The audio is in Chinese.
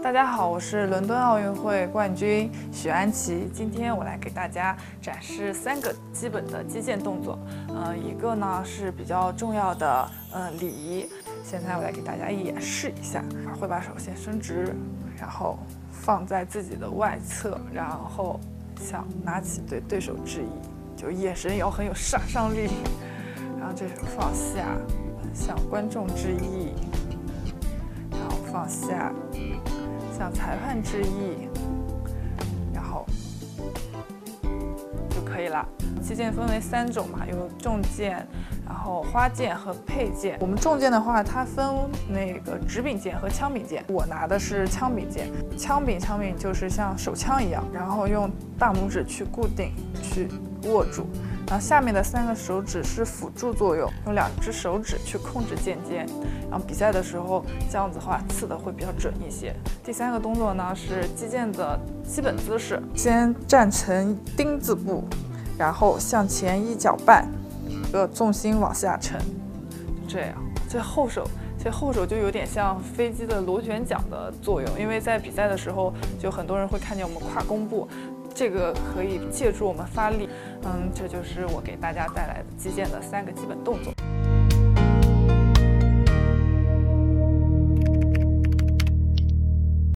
大家好，我是伦敦奥运会冠军许安琪。今天我来给大家展示三个基本的击剑动作。呃，一个呢是比较重要的呃礼仪。现在我来给大家演示一下，会把手先伸直，然后放在自己的外侧，然后想拿起对对手致意，就眼神要很有杀伤力。然后这手放下，向观众致意，然后放下。向裁判致意，然后就可以了。击剑分为三种嘛，有重剑，然后花剑和佩剑。我们重剑的话，它分那个直柄剑和枪柄剑。我拿的是枪柄剑，枪柄枪柄就是像手枪一样，然后用大拇指去固定，去握住。然后下面的三个手指是辅助作用，用两只手指去控制剑尖。然后比赛的时候，这样子的话刺的会比较准一些。第三个动作呢是击剑的基本姿势，先站成丁字步，然后向前一脚半，一个重心往下沉，就这样。这后手，这后手就有点像飞机的螺旋桨的作用，因为在比赛的时候，就很多人会看见我们跨弓步。这个可以借助我们发力，嗯，这就是我给大家带来的击剑的三个基本动作。